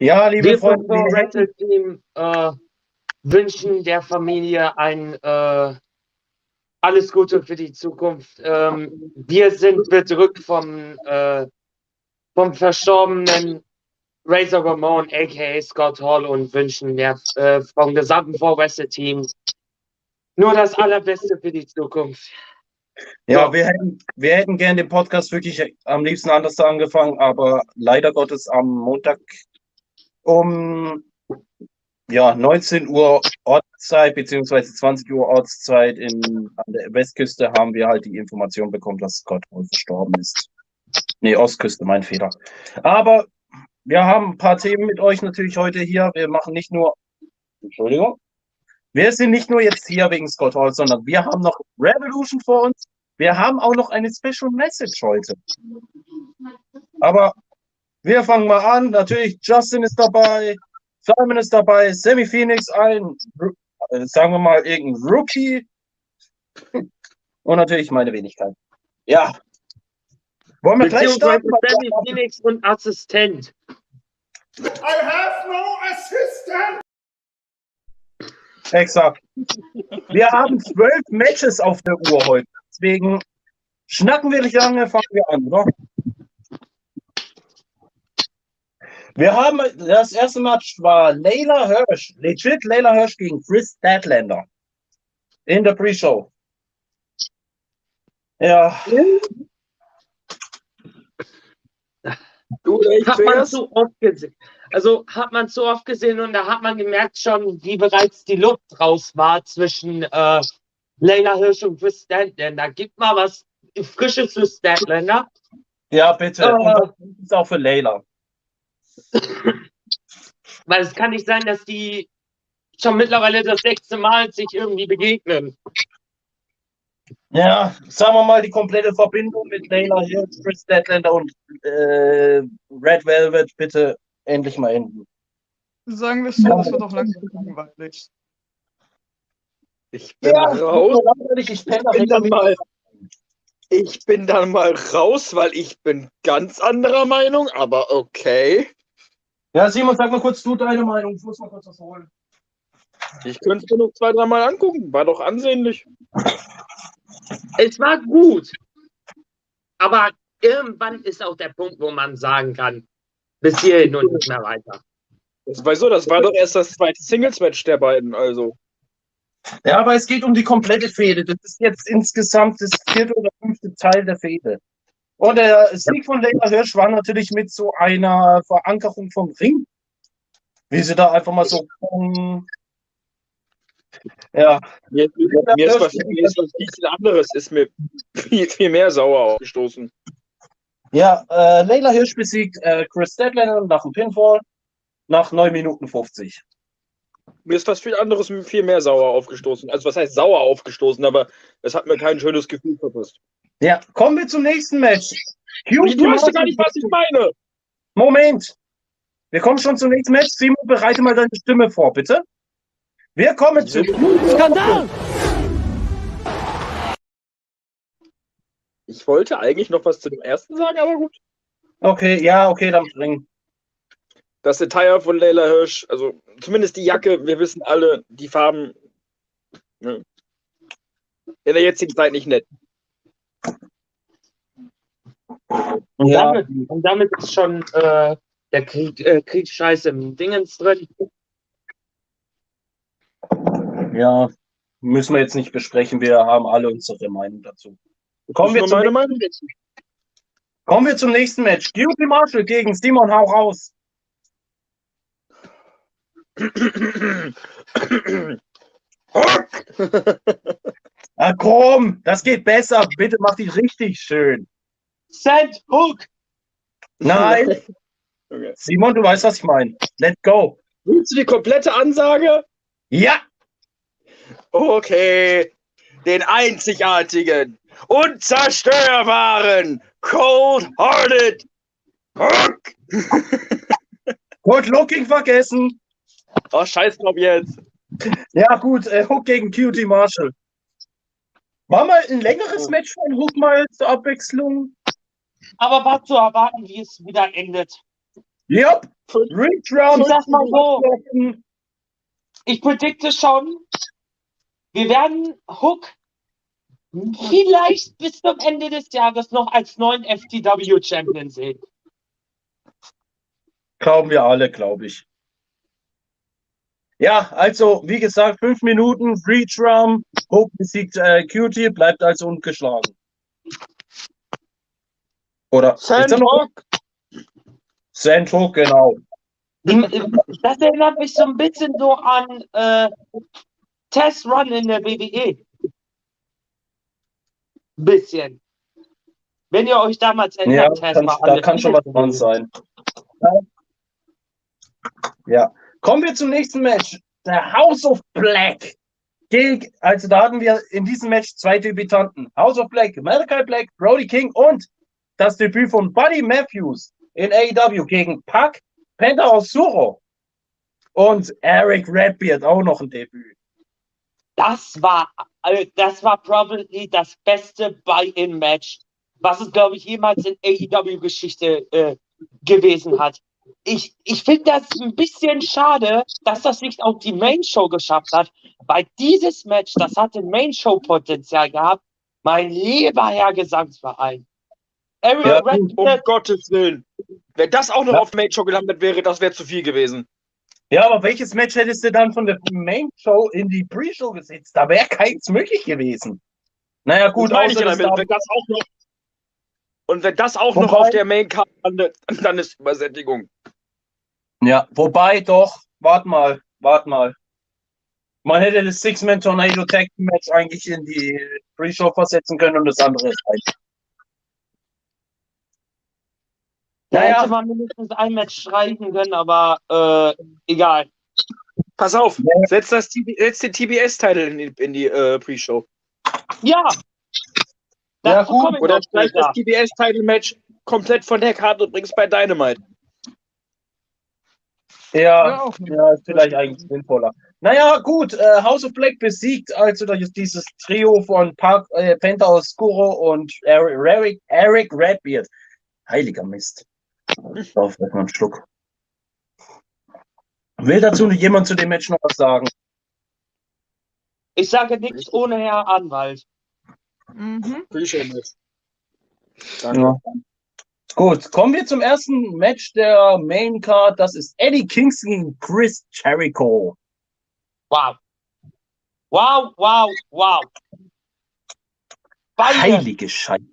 Ja, liebe Wir vom Freunde, hätten, Rental Team äh, wünschen der Familie ein äh, alles Gute für die Zukunft. Ähm, wir sind bedrückt vom, äh, vom verstorbenen Razor Ramon, aka Scott Hall, und wünschen der, äh, vom gesamten Pro Wrestle Team nur das Allerbeste für die Zukunft. ja, Ja. wir hätten, wir hätten gern den Podcast wirklich am liebsten anders angefangen, aber leider Gottes am Montag um ja, 19 Uhr Ortszeit beziehungsweise 20 Uhr Ortszeit in, an der Westküste haben wir halt die Information bekommen, dass Scott Hall verstorben ist. Nee, Ostküste, mein Fehler. Aber wir haben ein paar Themen mit euch natürlich heute hier. Wir machen nicht nur, Entschuldigung, wir sind nicht nur jetzt hier wegen Scott Hall, sondern wir haben noch Revolution vor uns. Wir haben auch noch eine Special Message heute. Aber wir fangen mal an. Natürlich, Justin ist dabei, Simon ist dabei, Sammy Phoenix, ein, äh, sagen wir mal, irgendein Rookie. Und natürlich meine Wenigkeit. Ja. Wollen wir gleich starten? Sammy Phoenix und Assistent. I have no assistant. Exakt. Wir haben zwölf Matches auf der Uhr heute. Deswegen schnacken wir nicht lange, fangen wir an, oder? Wir haben das erste Match war Layla Hirsch, legit Layla Hirsch gegen Chris Statlander in der Pre-Show. Ja, Du, Hat man zu oft gesehen. Also hat man zu oft gesehen und da hat man gemerkt schon, wie bereits die Luft raus war zwischen äh, Leila Hirsch und Chris Statlander. Gib mal was Frisches für Statlander. ja, bitte. Äh. Und das ist auch für Layla. Weil es kann nicht sein, dass die schon mittlerweile das sechste Mal sich irgendwie begegnen. Ja, sagen wir mal, die komplette Verbindung mit Layla Hirsch, Chris Statlander und äh, Red Velvet bitte endlich mal enden. Sagen wir es so, das wird auch langsam langweilig. Ich bin raus. langweilig, ich Ich bin, dann mal, ich bin dann mal raus, weil ich bin ganz anderer Meinung, aber okay. Ja, Simon, sag mal kurz du deine Meinung. Ich muss mal kurz was holen. Ich könnte es mir noch zwei, dreimal angucken. War doch ansehnlich. Es war gut. Aber irgendwann ist auch der Punkt, wo man sagen kann, bis hierhin und nicht mehr weiter. Das war so, das war doch erst das zweite Singles-Match der beiden, also. Ja, aber es geht um die komplette Fehde. Das ist jetzt insgesamt das vierte oder fünfte Teil der Fehde. Und der Sieg von Leila Hirsch war natürlich mit so einer Verankerung vom Ring. Wie sie da einfach mal so. um, Ja, Mir, mir, ist was, mir ist was viel anderes, ist mir viel, viel mehr sauer aufgestoßen. ja äh, Leila Hirsch besiegt äh, Chris Statlander nach dem Pinfall nach 9 Minuten 50. Mir ist was viel anderes viel mehr sauer aufgestoßen. Also was heißt sauer aufgestoßen, aber es hat mir kein schönes Gefühl verpasst. Ja, kommen wir zum nächsten Match. Du weißt ja gar nicht, was ich meine. Moment. Wir kommen schon zum nächsten Match. Simon, bereite mal deine Stimme vor, bitte. Wir kommen zu Skandal! Ich wollte eigentlich noch was zu dem ersten sagen, aber gut. Okay, ja, okay, dann bring. Das Detail von Leila Hirsch, also zumindest die Jacke, wir wissen alle, die Farben ne, in der jetzigen Zeit nicht nett. Und, Ja. damit, und damit ist schon äh, der Krieg, äh, Kriegsscheiß im Dingens drin. Ja, müssen wir jetzt nicht besprechen. Wir haben alle unsere Meinung dazu. Kommen wir, zum, Meinung kommen wir zum nächsten Match. Guilty Marshall gegen Simon Hau raus. Ah, komm, das geht besser. Bitte mach die richtig schön. Send Hook! Nein, Okay. Simon, du weißt, was ich meine. Let's go. Willst du die komplette Ansage? Ja, Okay. Den einzigartigen, unzerstörbaren, cold-hearted Hook. Good Looking vergessen. Oh, scheiß drauf jetzt. Ja, gut, äh, Hook gegen Cutie Marshall. War mal ein längeres Match von Hook mal zur Abwechslung? Aber war zu erwarten, wie es wieder endet. Yep. Round. Ich sag mal so. Ich predikte schon, wir werden Hook vielleicht bis zum Ende des Jahres noch als neuen FTW-Champion sehen. Glauben wir alle, glaube ich. Ja, also, wie gesagt, fünf Minuten, Reach Round, Hook besiegt äh, Cutie, bleibt also ungeschlagen. Oder? er? Sandrock, Sandhook, genau. Das erinnert mich so ein bisschen so an äh, Test Run in der WWE. Bisschen. Wenn ihr euch damals Ja, erinnert, Test kann, da kann schon was dran sein. Ja. Kommen wir zum nächsten Match. Der House of Black. Also da hatten wir in diesem Match zwei Debütanten. House of Black, Malachi Black, Brody King und das Debüt von Buddy Matthews in AEW gegen Pac, Penta Osuro und Eric Redbeard auch noch ein Debüt. Das war, äh, das war probably das beste Buy-in-Match, was es, glaube ich, jemals in AEW-Geschichte äh, gewesen hat. Ich, ich finde das ein bisschen schade, dass das nicht auf die Main-Show geschafft hat, weil dieses Match, das hatte Main-Show-Potenzial gehabt. Mein lieber Herr Gesangsverein. Eric Ja, um Redbeard, Gottes Willen. Wenn das auch noch Ja. auf Main Show gelandet wäre, das wäre zu viel gewesen. Ja, aber welches Match hättest du dann von der Main Show in die Pre-Show gesetzt? Da wäre keins möglich gewesen. Naja, gut, ich außer ja das damit. da- Wenn das auch noch, und wenn das auch noch Wobei- auf der Main Card landet, dann ist Übersättigung. Ja, wobei doch, wart mal, wart mal. Man hätte das Six-Man Tornado Tag Match eigentlich in die Pre-Show versetzen können und das andere ist halt. Da Naja. hätte man mindestens ein Match streichen können, aber äh, egal. Pass auf, setz, das, setz den TBS-Titel in die, in die äh, Pre-Show. Ja. Ja, gut, Oder streich das. TBS-Title-Match komplett von der Karte und bring's bei Dynamite. Ja, Ja, ja, ist vielleicht eigentlich sinnvoller. Naja, gut, äh, House of Black besiegt also das- dieses Trio von Park, äh, Penta Oscuro und Eric, Eric, Eric Redbeard. Heiliger Mist. Auf, mal einen Schluck. Will dazu jemand zu dem Match noch was sagen? Ich sage nichts ohne Herr Anwalt. Mhm. Ja. Gut, kommen wir zum ersten Match der Main Card. Das ist Eddie Kingston gegen Chris Jericho. Wow. Wow, wow, wow. Beide, Heilige Scheiße.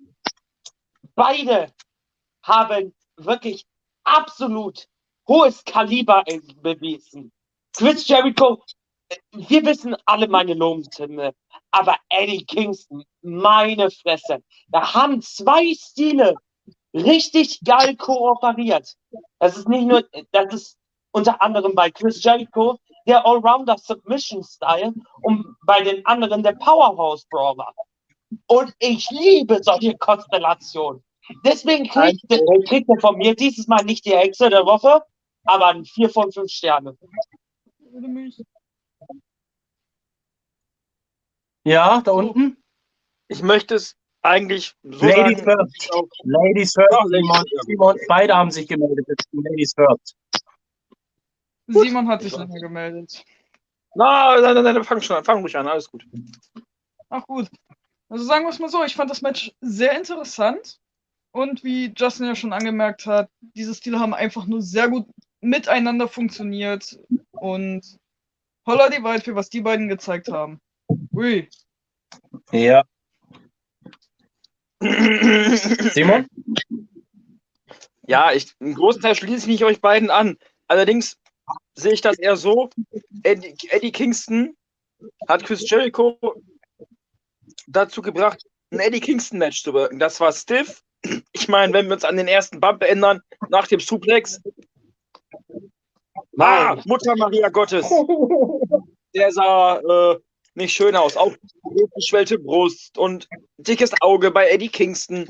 beide haben wirklich absolut hohes Kaliber bewiesen. Chris Jericho, wir wissen alle meine Lobeshymne, aber Eddie Kingston, meine Fresse, da haben zwei Stile richtig geil kooperiert. Das ist nicht nur, das ist unter anderem bei Chris Jericho der Allrounder Submission Style und bei den anderen der Powerhouse Brawler. Und ich liebe solche Konstellationen. Deswegen kriegt, kriegt er von mir dieses Mal nicht die Hexe der Woche, aber ein 4 von 5 Sterne. Ja, da unten. Ich möchte es eigentlich so Ladies sagen, first. Ladies first. Simon. Simon, beide haben sich gemeldet. Ladies first. Simon hat sich länger gemeldet. Na, nein, nein, nein, fang schon an, fang ruhig an, alles gut. Ach gut. Also sagen wir es mal so, ich fand das Match sehr interessant. Und wie Justin ja schon angemerkt hat, diese Stile haben einfach nur sehr gut miteinander funktioniert. Und holla die Waldfee, was die beiden gezeigt haben. Ui. Ja. Simon? Ja, ich, einen großen Teil schließe ich mich euch beiden an. Allerdings sehe ich das eher so, Eddie, Eddie Kingston hat Chris Jericho dazu gebracht, ein Eddie Kingston-Match zu wirken. Das war stiff. Ich meine, wenn wir uns an den ersten Bump erinnern, nach dem Suplex, ah, Nein, Mutter Maria Gottes, der sah äh, nicht schön aus. Auch geschwellte Brust und dickes Auge bei Eddie Kingston.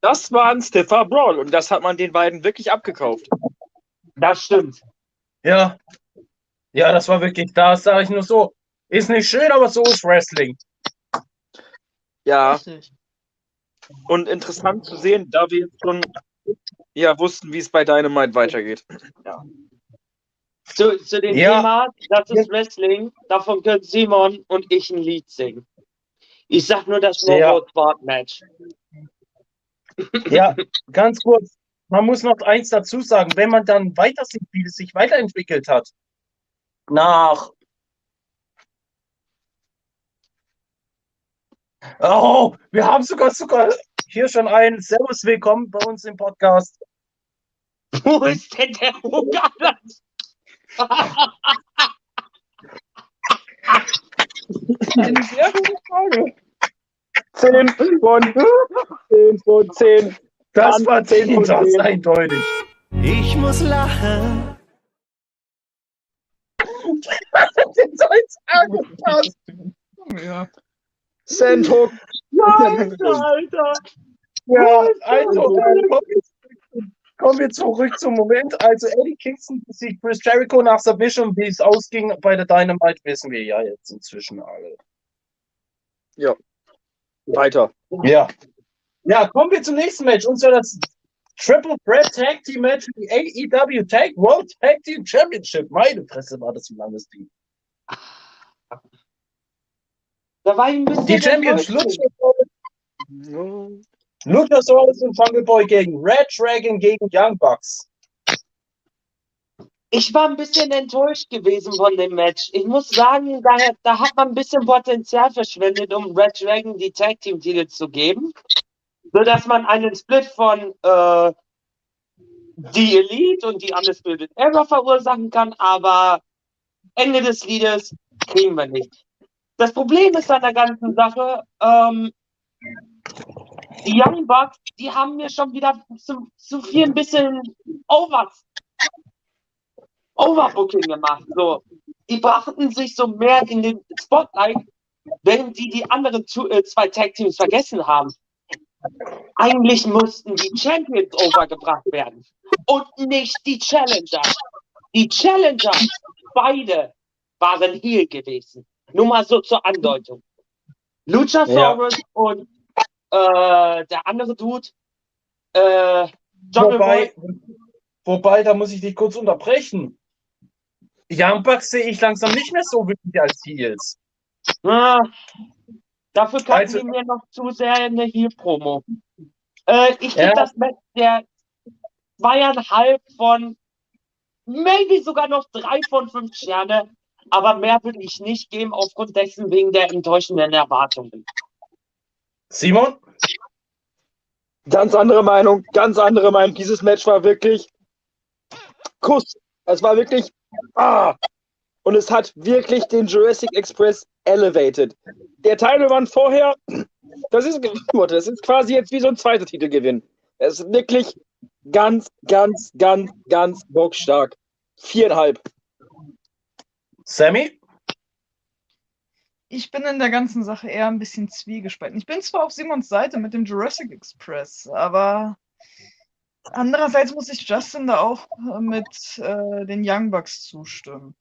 Das war ein stiffer Brawl und das hat man den beiden wirklich abgekauft. das stimmt. Ja. Ja, das war wirklich, da sage ich nur so. Ist nicht schön, aber so ist Wrestling. Ja, Richtig. Und interessant zu sehen, da wir jetzt schon ja wussten, wie es bei Dynamite weitergeht. Zu, zu dem Ja. Thema, das ist Wrestling, davon können Simon und ich ein Lied singen. Ich sag nur das Ja. No Sport Match. Ja, ganz kurz. Man muss noch eins dazu sagen, wenn man dann weiter sieht, wie es sich weiterentwickelt hat. Nach. Oh, wir haben sogar sogar hier schon einen Servus, willkommen bei uns im Podcast. Wo ist denn der Ungarn? Eine sehr gute Frage. 10 von 10 von 10. Das Dann war 10 von 10. 10 eindeutig. Ich muss lachen. So ins angepasst. Ja. Sandhook. Alter! Ja, also kommen wir, zurück zum Moment. Also Eddie Kingston besiegt Chris Jericho nach Submission. Wie es ausging bei der Dynamite, wissen wir ja jetzt inzwischen alle. Weiter. Ja. Ja, kommen wir zum nächsten Match. Und zwar das Triple Threat Tag Team Match für die AEW Tag World Tag Team Championship. Meine Fresse war das ein langes Ding. Da war ich ein bisschen. Die Champions. Luchasaurus, Luchasaurus und Jungle Boy gegen Red Dragon gegen Young Bucks. Ich war ein bisschen enttäuscht gewesen von dem Match. Ich muss sagen, da, da hat man ein bisschen Potenzial verschwendet, um Red Dragon die Tag Team Titel zu geben. Sodass man einen Split von äh, die Elite und die Undisputed Era verursachen kann, aber Ende des Liedes kriegen wir nicht. Das Problem ist an der ganzen Sache, ähm, die Young Bucks, die haben mir schon wieder zu, zu viel ein bisschen Overs Overbooking gemacht. So. Die brachten sich so mehr in den Spotlight, während die die anderen zu, äh, zwei Tag Teams vergessen haben. Eigentlich mussten die Champions overgebracht werden und nicht die Challenger. Die Challenger, beide waren hier gewesen. Nur mal so zur Andeutung. Luchasaurus und äh, der andere Dude, äh, Jungle Wobei, Boy, wobei, da muss ich dich kurz unterbrechen. Young Bucks sehe ich langsam nicht mehr so wirklich als Heels. Ah, dafür kannten Also- die mir noch zu sehr in der Heel-Promo. Äh, ich gebe Ja. das Match der zweieinhalb von, maybe sogar noch drei von fünf Sterne, aber mehr würde ich nicht geben aufgrund dessen wegen der enttäuschenden Erwartungen. Simon? Ganz andere Meinung, ganz andere Meinung. Dieses Match war wirklich Kuss. Es war wirklich ah. Und es hat wirklich den Jurassic Express elevated. Der Teilnehmer vorher, das ist, das ist quasi jetzt wie so ein zweiter Titelgewinn. Es ist wirklich ganz, ganz, ganz, ganz bockstark. Viereinhalb. Sammy? Ich bin in der ganzen Sache eher ein bisschen zwiegespalten. Ich bin zwar auf Simons Seite mit dem Jurassic Express, aber andererseits muss ich Justin da auch äh, mit äh, den Young Bucks zustimmen.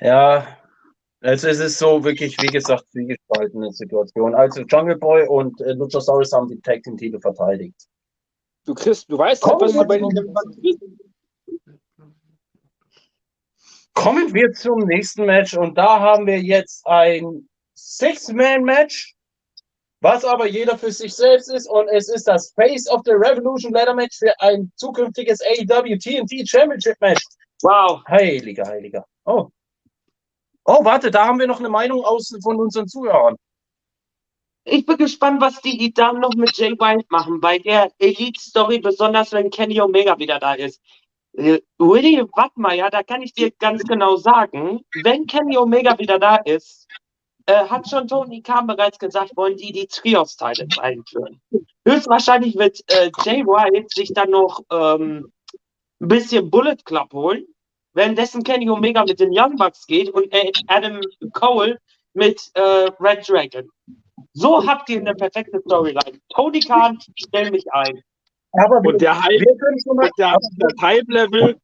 Ja, also es ist so wirklich, wie gesagt, zwiegespaltene Situation. Also Jungle Boy und äh, Luchasaurus haben die Tag Team Titel verteidigt. Du kriegst, du weißt Komm, halt, was du bei den Kommen wir zum nächsten Match und da haben wir jetzt ein Six-Man-Match, was aber jeder für sich selbst ist und es ist das Face of the Revolution Ladder Match für ein zukünftiges AEW TNT Championship Match. Wow. Heiliger, heiliger. Oh. Oh, warte, da haben wir noch eine Meinung aus von unseren Zuhörern. Ich bin gespannt, was die, dann noch mit Jay White machen, bei der Elite-Story, besonders wenn Kenny Omega wieder da ist. Äh, Willy Wattmeier, da kann ich dir ganz genau sagen, wenn Kenny Omega wieder da ist, äh, hat schon Tony Khan bereits gesagt, wollen die die Trios-Titles einführen. Höchstwahrscheinlich wird äh, Jay White sich dann noch ähm, ein bisschen Bullet Club holen, währenddessen Kenny Omega mit den Young Bucks geht und Adam Cole mit äh, Red Dragon. So habt ihr eine perfekte Storyline. Tony Khan, stell mich ein. Aber wir, Und der Hype, wir können schon mal, und der, das Hype-Level.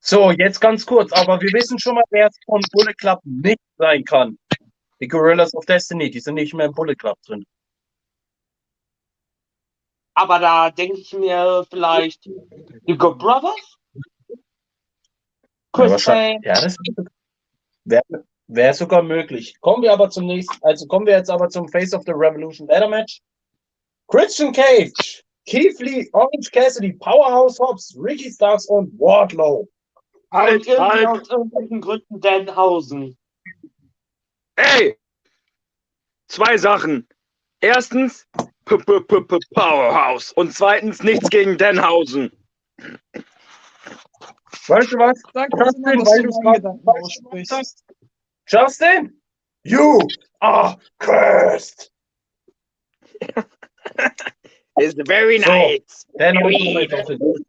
so, jetzt ganz kurz, aber wir wissen schon mal, wer es von Bullet Club nicht sein kann. Die Gorillas of Destiny, die sind nicht mehr im Bullet Club drin. Aber da denke ich mir vielleicht die Good Brothers? Ja, Chris Bay, ja das wäre wär sogar möglich. Kommen wir aber zum nächsten, also kommen wir jetzt aber zum Face of the Revolution Ladder Match. Christian Cage, Keith Lee, Orange Cassidy, Powerhouse Hobbs, Ricky Starks und Wardlow. und Halt, irgendwie halt. aus irgendwelchen Gründen Danhausen. Ey! Zwei Sachen. Erstens, P -P -P -P Powerhouse. Und zweitens, nichts gegen Denhausen. Weißt du was? Das immer, Justin, weil du was aussprichst. Justin, you are cursed. Is very So. nice. Den haben wir jetzt auch hinter uns.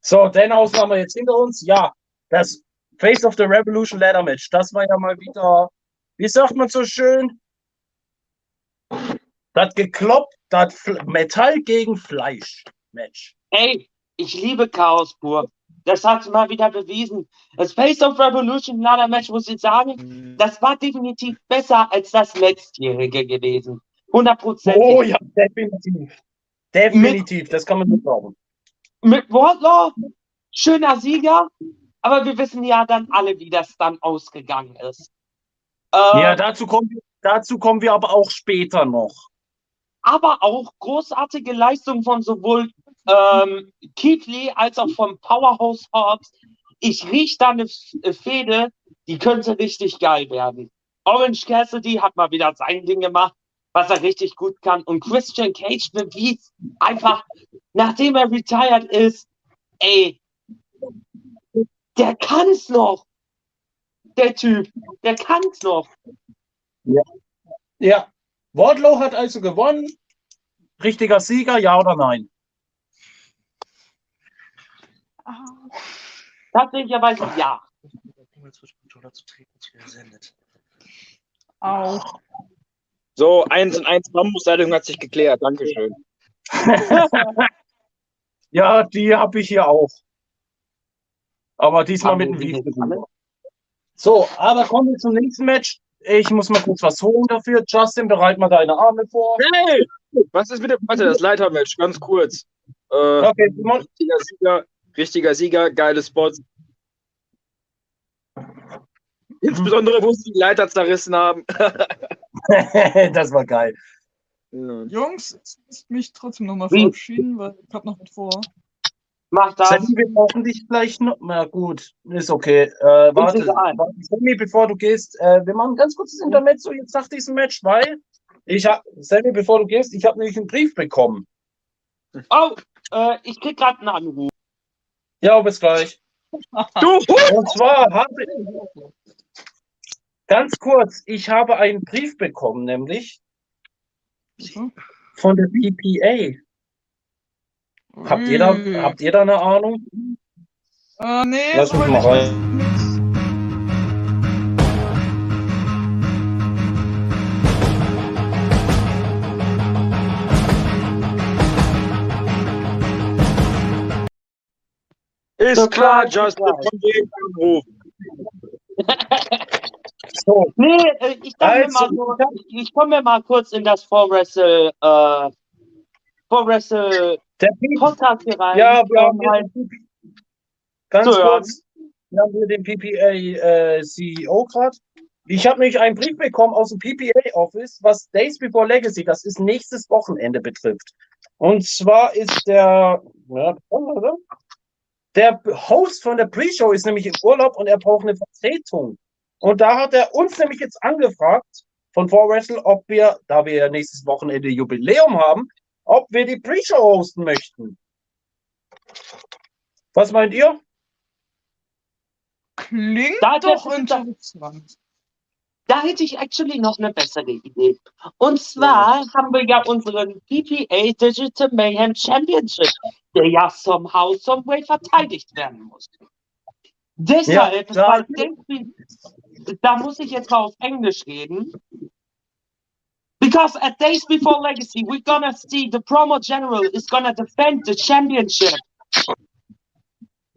So, den wir jetzt hinter uns. Ja, das Face of the Revolution Ladder Match, das war ja mal wieder, wie sagt man so schön? Das gekloppt, das Metall gegen Fleisch Match. Ey, ich liebe Chaos pur. Das hat mal wieder bewiesen. Das Face of Revolution Ladder Match, muss ich sagen, das war definitiv besser als das letztjährige gewesen. 100%. Oh ja, definitiv. Definitiv, das kann man nicht glauben. Mit Wardlaw, schöner Sieger, aber wir wissen ja dann alle, wie das dann ausgegangen ist. Äh, Ja, dazu kommen, wir- dazu kommen wir aber auch später noch. aber auch großartige Leistung von sowohl ähm, Keith Lee als auch vom Powerhouse Hobbs. Ich rieche da eine Fehde, die könnte richtig geil werden. Orange Cassidy hat mal wieder sein Ding gemacht, was er richtig gut kann. Und Christian Cage bewies einfach, nachdem er retired ist, ey, der kann es noch. Der Typ, der kann es noch. Ja, Wardlow hat also gewonnen. Richtiger Sieger, ja oder nein? Tatsächlicherweise ja. Auch. So, eins und eins Bambusleitung hat sich geklärt. Dankeschön. Ja, die habe ich hier auch. Aber diesmal mit dem die Wief. jetzt alle? So, aber kommen wir zum nächsten Match. Ich muss mal kurz was holen dafür. Justin, bereit mal deine Arme vor. Hey! Was ist mit dem, warte, das Leitermatch, ganz kurz. Äh, Okay, Simon. Sieger, richtiger Sieger, geile Spots. Insbesondere, wo sie die Leiter zerrissen haben. das war geil. Ja. Jungs, ich muss mich trotzdem nochmal verabschieden, weil ich hab noch was vor. Mach das. Sammy, wir brauchen dich gleich noch. Na gut, ist okay. Äh, warte, warte, Sammy, bevor du gehst, äh, wir machen ein ganz kurzes Intermezzo jetzt nach diesem Match, weil ich habe, Sammy, bevor du gehst, ich habe nämlich einen Brief bekommen. Oh, äh, ich krieg gerade einen Anruf. Ja, bis gleich. Du! Und zwar habe ganz kurz, ich habe einen Brief bekommen, nämlich Mhm. von der PPA. Habt ihr da, Ui. habt ihr da eine Ahnung? Äh, nee, Lass mich mal ich rein. Ist So klar, klar, Justin, von jedem Anruf. So, Nee, äh, ich, Also, so, ich, komme mal kurz in das Vorwrestle, äh, Vorwrestle. Podcast hier rein. Ja, wir haben halt, ganz hören. kurz. Wir haben hier den PPA äh, CEO gerade. Ich habe nämlich einen Brief bekommen aus dem PPA Office, was Days Before Legacy, das ist nächstes Wochenende betrifft. Und zwar ist der, ja, der Host von der Pre-Show ist nämlich im Urlaub und er braucht eine Vertretung. Und da hat er uns nämlich jetzt angefragt von 4Wrestle, ob wir, da wir ja nächstes Wochenende Jubiläum haben, ob wir die Pre-Show hosten möchten. Was meint ihr? Klingt Da doch interessant. da hätte ich actually noch eine bessere Idee. Und zwar haben wir ja unseren PPA Digital Mayhem Championship, der ja somehow, some way verteidigt werden muss. Deshalb, Ja. Days- da muss ich jetzt mal auf Englisch reden. Because at Days Before Legacy, we're gonna see the promo general is gonna defend the championship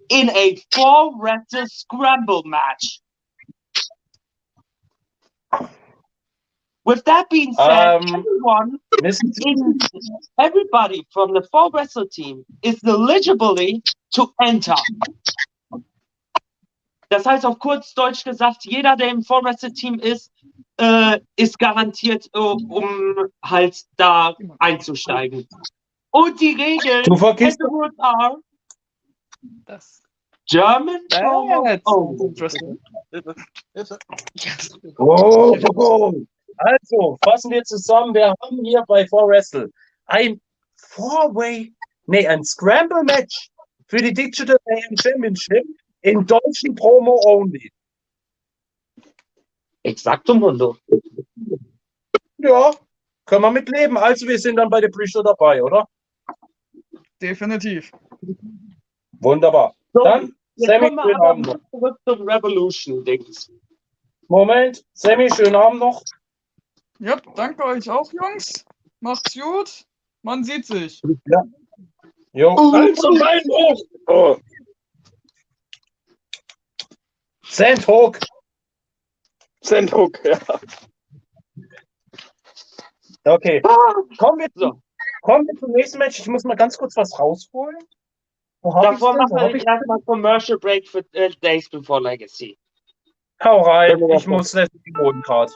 in a four wrestle scramble match. With that being said, Um, everyone Wissen in everybody from the Fall Wrestle team is eligibly to enter. Das heißt auf kurz Deutsch gesagt, jeder, der im Fall Wrestle Team ist, äh, ist garantiert, äh, um halt da einzusteigen. Und die Regeln du vergisst, the rules are Das, German promo that's only. interesting. Oh, oh, oh. Also, fassen wir zusammen. Wir haben hier bei 4Wrestle ein Four-Way, nee, ein Scramble-Match für die Digital AM Championship in deutschen Promo only. Exacto Mundo. Ja, können wir mit leben. Also, wir sind dann bei der Pre-Show dabei, oder? Definitiv. Wunderbar. So, Dann, Sammy, schönen Abend noch. zurück zum Revolution-Dings. Moment, Sammy, schönen Abend noch. Ja, danke euch auch, Jungs. Macht's gut. Man sieht sich. Jo, Hals und Bein hoch! Oh. Sandhook. Sandhook, ja. Okay, kommen wir, So. kommen wir zum nächsten Match. Ich muss mal ganz kurz was rausholen. Davor machen wir ich erstmal Commercial Break für äh, Days Before Legacy. Hau rein, ich muss das Boden gerade.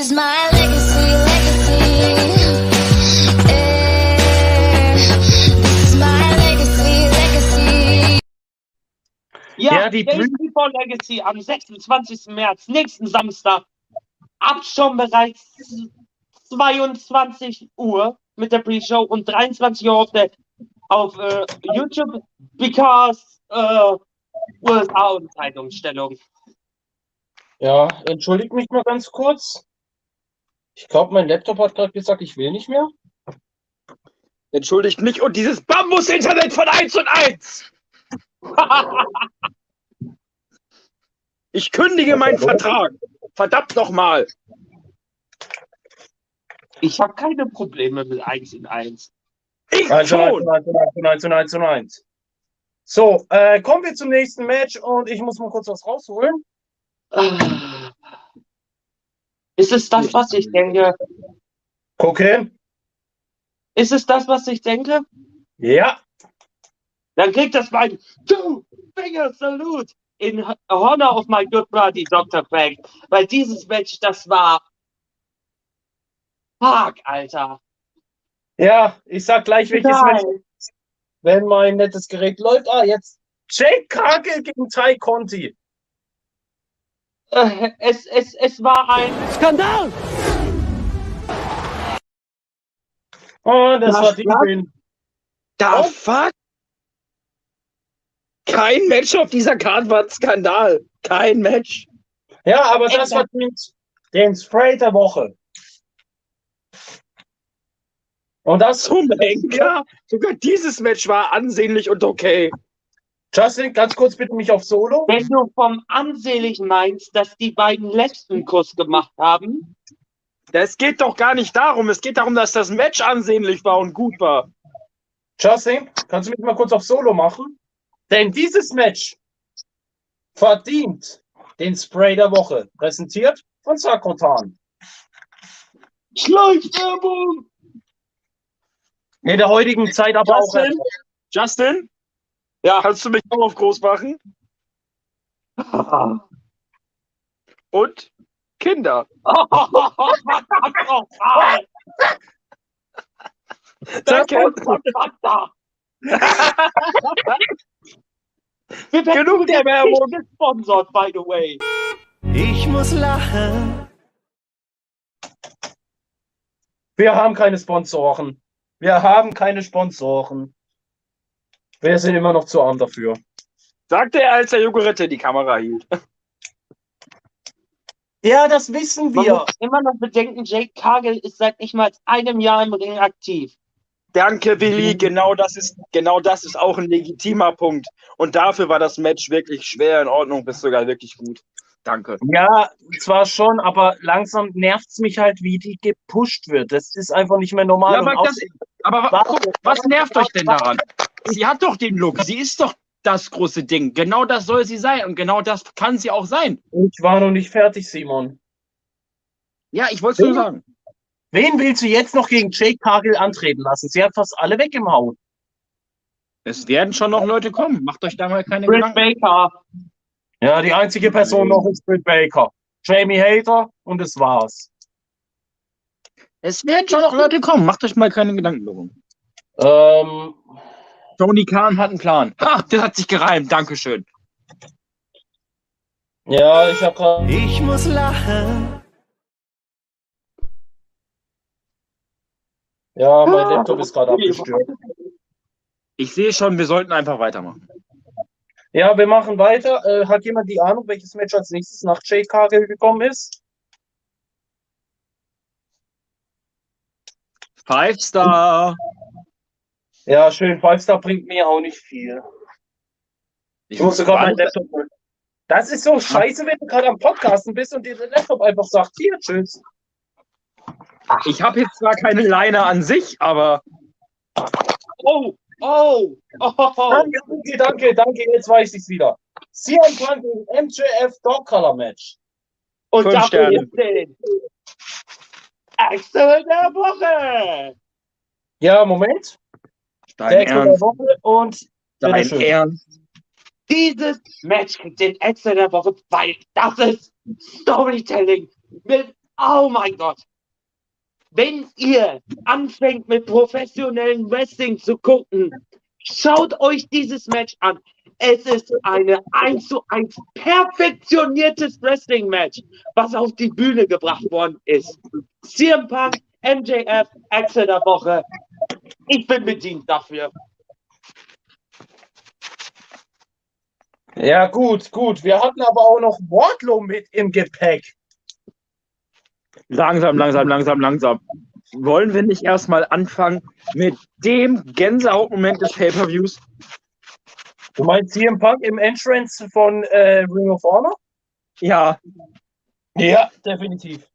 Is my legacy, legacy. This is my legacy, legacy. Ja, Ja, die Days Blü- Before Legacy am 26. März, nächsten Samstag, ab schon bereits 22 Uhr mit der Pre-Show und 23 Uhr auf, der, auf äh, YouTube, because äh, USA und Zeitumstellung. Ja, entschuldigt mich mal ganz kurz. Ich glaube, mein Laptop hat gerade gesagt, ich will nicht mehr. Entschuldigt mich und dieses Bambus-Internet von 1 und 1! Ich kündige meinen Vertrag. Verdammt nochmal. Ich habe keine Probleme mit 1 in 1. Ich Eins und eins schon. und eins und eins und eins und eins und eins. So, äh, kommen wir zum nächsten Match und ich muss mal kurz was rausholen. Ist es das, was ich denke? Gucken. Ist es das, was ich denke? Ja, Dann kriegt das mein Two-Finger Salute in Honor of my good buddy Dr. Frank. Weil dieses Match, das war. Fuck, Alter. ja, ich sag gleich, welches Match, Geil. wenn mein nettes Gerät läuft. Ah, jetzt Jake Cargill gegen Ty Conti. Äh, es, es, es war ein. Skandal! Und das Ja, war die. Win. Da Oh. fuck. Kein Match auf dieser Karte war ein Skandal. Kein Match. Ja, aber das war den, den Spray der Woche. Und das, Zum Henker. Sogar dieses Match war ansehnlich und okay. Justin, ganz kurz bitte mich auf Solo. Wenn du vom Ansehnlichen meinst, dass die beiden letzten Kuss gemacht haben, Es geht doch gar nicht darum. Es geht darum, dass das Match ansehnlich war und gut war. Justin, kannst du mich mal kurz auf Solo machen? Denn dieses Match verdient den Spray der Woche. Präsentiert von Sakrotan. Schleichwerbung! In der heutigen Zeit aber auch. Justin? Ja, kannst du mich auch auf groß machen? Und Kinder. Danke. Wir werden Genug der Werbung. gesponsert, by the way. Ich muss lachen. Wir haben keine Sponsoren. Wir haben keine Sponsoren. Wir sind immer noch zu arm dafür. Sagte er, als der Jogurette die Kamera hielt. Ja, das wissen Man wir. muss immer noch bedenken, Jake Cargill ist seit nicht mal einem Jahr im Ring aktiv. Danke, Willi. Genau das ist, genau das ist auch ein legitimer Punkt. Und dafür war das Match wirklich schwer in Ordnung, bis sogar wirklich gut. Danke. Ja, zwar schon, aber langsam nervt's mich halt, wie die gepusht wird. Das ist einfach nicht mehr normal. Ja, aber, das, aber was nervt euch denn daran? Sie hat doch den Look. Sie ist doch das große Ding. Genau das soll sie sein. Und genau das kann sie auch sein. ich war noch nicht fertig, Simon. Ja, ich wollte es nur sagen. Wen willst du jetzt noch gegen Jake Cargill antreten lassen? Sie hat fast alle weg im Haus. Es werden schon noch Leute kommen. Macht euch da mal keine Britt Gedanken. Baker. Ja, die einzige Person noch ist Britt Baker. Jamie Hater und das war's. Es werden schon noch Leute kommen. Macht euch mal keine Gedanken darum. Ähm, Tony Khan hat einen Plan. Ha, das hat sich gereimt. Dankeschön. ja, ich habe gerade. Ich muss lachen. Ja, mein Laptop ist gerade abgestürzt. Ich sehe schon, wir sollten einfach weitermachen. Ja, wir machen weiter. Äh, hat jemand die Ahnung, welches Match als nächstes nach Jake Cargill gekommen ist? Five Star. Ja, schön. Five Star bringt mir auch nicht viel. Ich muss sogar mein Laptop. Das ist so scheiße, wenn du gerade am Podcasten bist und dir der Laptop einfach sagt, hier, tschüss. Ich habe jetzt zwar keine Leine an sich, aber Oh, oh, oh, oh. Danke, danke, danke, danke, jetzt weiß ich's wieder. CM Punk gegen MJF Dog Color Match. Und Fünf dafür Sterne. den Excel der Woche. Ja, Moment. Dein Extra der Ernst, Woche und dein. Ernst. Dieses Match kriegt den Excel der Woche, weil das ist Storytelling mit, oh mein Gott. Wenn ihr anfängt mit professionellen Wrestling zu gucken, schaut euch dieses Match an. Es ist eine 1 zu 1 perfektioniertes Wrestling-Match, was auf die Bühne gebracht worden ist. CM Punk, MJF, Excel der Woche. Ich bin bedient dafür. Ja, gut, gut. Wir hatten aber auch noch Wardlow mit im Gepäck. Langsam, langsam, langsam, langsam. Wollen wir nicht erstmal anfangen mit dem Gänsehautmoment des Pay-Per-Views? Du meinst CM Punk im Entrance von äh, Ring of Honor? Ja. Ja, definitiv.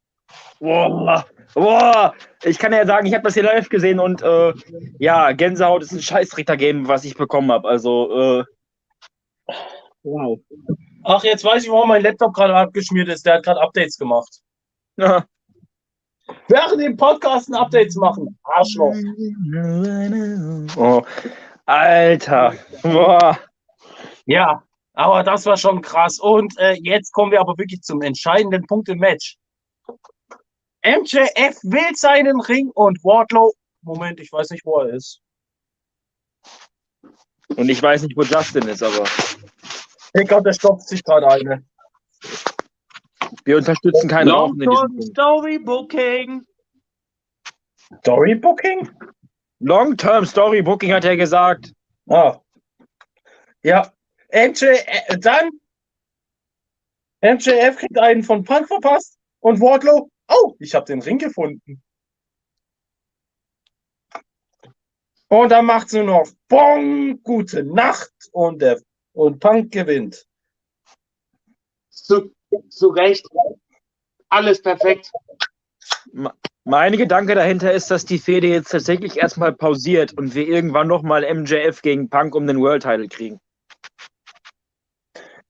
Boah, boah. Ich kann ja sagen, ich habe das hier live gesehen und äh, ja, Gänsehaut ist ein Scheißrichter-Game, was ich bekommen habe. Also, äh, wow. Ach, jetzt weiß ich, warum mein Laptop gerade abgeschmiert ist. Der hat gerade Updates gemacht. Ja. Während dem Podcasten Updates machen. Arschloch. Oh. Alter. Boah. Ja, aber das war schon krass. Und äh, jetzt kommen wir aber wirklich zum entscheidenden Punkt im Match. MJF will seinen Ring und Wardlow. Moment, ich weiß nicht, wo er ist. Und ich weiß nicht, wo Justin ist, aber Ich glaube, der stopft sich gerade eine. wir unterstützen keine Rauchen in diesem. Storybooking. Storybooking? Long-Term Storybooking hat er gesagt. Ah. Ja. MJ, äh, dann MJF kriegt einen von Punk verpasst und Wardlow. Oh, ich habe den Ring gefunden. Und dann macht's nur noch Bong, gute Nacht und der und Punk gewinnt. Zu, zu Recht. Alles perfekt. Mein Gedanke dahinter ist, dass die Fehde jetzt tatsächlich erstmal pausiert und wir irgendwann nochmal MJF gegen Punk um den World Title kriegen.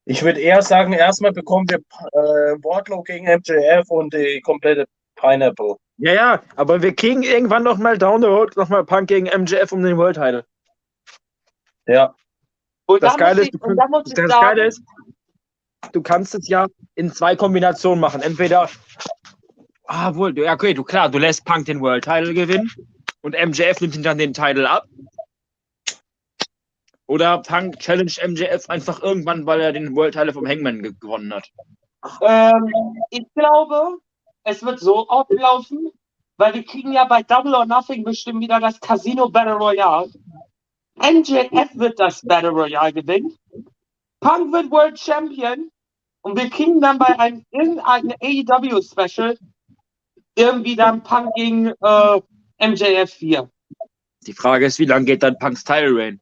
Ich würde eher sagen, erstmal bekommen wir äh, Wardlow gegen MJF und die komplette Pineapple. Ja, ja, aber wir kriegen irgendwann nochmal down the road nochmal Punk gegen MJF um den World Title. Ja. Und Das da Geile ist, ich, du da Das sagen, Geile ist, du kannst es ja in zwei Kombinationen machen. Entweder, ah, wohl, ja, okay, du klar, du lässt Punk den World Title gewinnen und MJF nimmt ihm dann den Title ab. Oder Punk challenge MJF einfach irgendwann, weil er den World Title vom Hangman ge- gewonnen hat. ähm, ich glaube, es wird so ablaufen, weil wir kriegen ja bei Double or Nothing bestimmt wieder das Casino Battle Royale. MJF wird das Battle Royale gewinnen. Punk wird World Champion Und wir kriegen dann bei einem irgendeinem AEW-Special irgendwie dann Punk gegen äh, MJF 4. Die Frage ist, wie lange geht dann Punks Title Reign?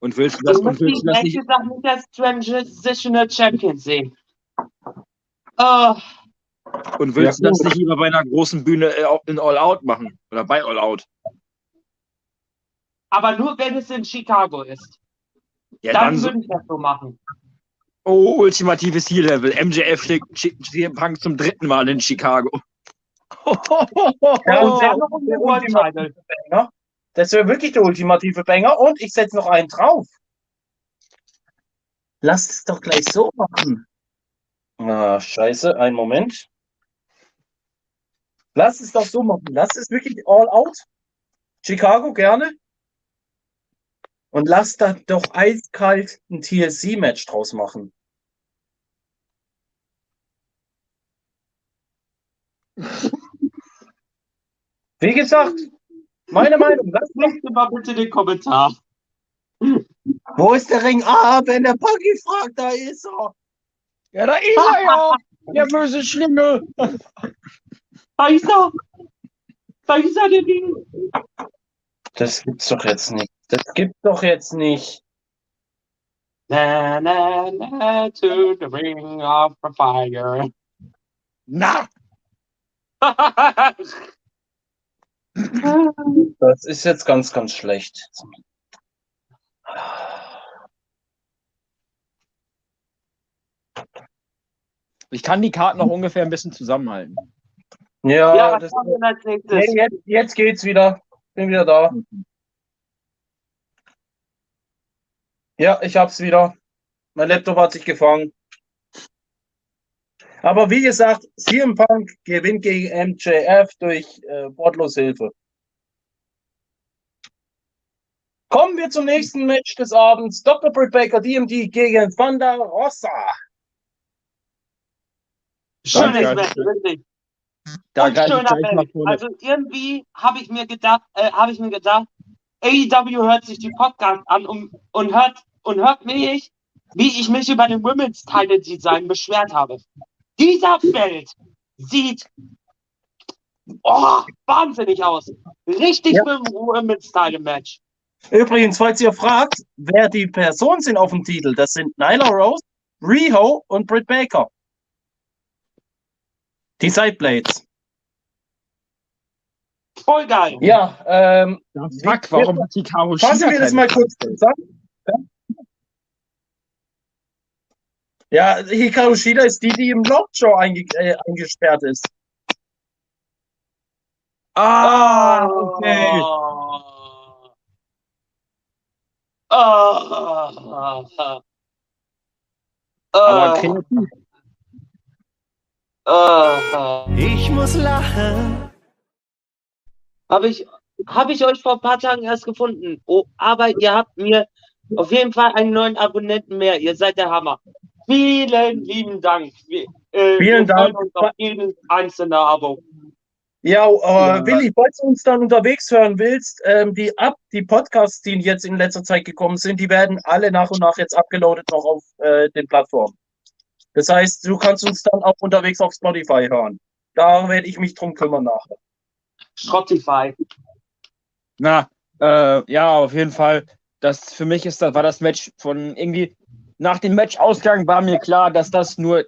Und willst du das, Ich und willst du das nicht, gesagt nicht als Transitional Champion sehen. Äh, und willst Ja, du das nicht lieber bei einer großen Bühne äh, in All Out machen? Oder bei All Out? aber nur wenn es in Chicago ist. Ja, dann dann würde ich das so machen. oh, ultimatives Heal-Level. MJF schlägt CM Punk zum dritten Mal in Chicago. Ja, und der der, noch um den der World ultimative Banger. Das wäre wirklich der ultimative Banger. Und ich setze noch einen drauf. Lasst es doch gleich so machen. Ah, scheiße, einen Moment. Lass es doch so machen. Lass es wirklich all out. Chicago gerne. Und lass da doch eiskalt ein TLC-Match draus machen. Wie gesagt, meine Meinung. Lass doch Nächste Mal bitte den Kommentar. Wo ist der Ring? Ah, wenn der Puggy fragt, da ist er. Ja, da ist er ja. Der böse Schlingel. Da ist er. Da ist er, der Ding. Das gibt's doch jetzt nicht. Das gibt's doch jetzt nicht. Na, na, na, to the ring of the fire. Na, Das ist jetzt ganz, ganz schlecht. ich kann die Karten noch ungefähr ein bisschen zusammenhalten. Ja, ja, das, denn als nächstes? nee, jetzt, jetzt geht's wieder. Bin wieder da. Ja, ich hab's wieder. Mein Laptop hat sich gefangen. Aber wie gesagt, CM Punk gewinnt gegen MJF durch äh, Bordlos Hilfe. Kommen wir zum nächsten Match des Abends. Dr. Britt Baker DMD gegen Thunder Rosa. Schönes Danke. Match, wirklich. Da Und schöner Match. Also irgendwie habe ich mir gedacht, äh, habe ich mir gedacht, AEW hört sich die Podcast an und, und hört und hört mich, wie ich mich über den Women's Title Design beschwert habe. Dieser Feld sieht oh, wahnsinnig aus. Richtig Ja. für ein Women's Title Match. Übrigens, falls ihr fragt, wer die Personen sind auf dem Titel, das sind Nyla Rose, Riho und Britt Baker. Die Sideblades. Voll geil. Ja, ähm, Fuck, warum hat die Karo fassen wir das mal kurz zusammen. Ja, Hikaru Shida ist die, die im Lockjaw einge äh, eingesperrt ist. Ah, okay. Oh. Oh. Aber Oh. kreativ. Oh. Ich muss lachen. Habe ich, hab ich euch vor ein paar Tagen erst gefunden. Oh, aber ihr habt mir auf jeden Fall einen neuen Abonnenten mehr. Ihr seid der Hammer. Vielen lieben Dank. Wir, äh, Vielen Dank. Uns auf jedes einzelne Abo. Ja, äh. Willi, falls du uns dann unterwegs hören willst, ähm, die ab, die Podcasts, die jetzt in letzter Zeit gekommen sind, die werden alle nach und nach jetzt abgeloadet noch auf äh, den Plattformen. Das heißt, du kannst uns dann auch unterwegs auf Spotify hören. Da werde ich mich drum kümmern nachher. Spotify. Na, äh, ja, auf jeden Fall. Das für mich ist das war das Match von irgendwie nach dem Matchausgang war mir klar, dass das nur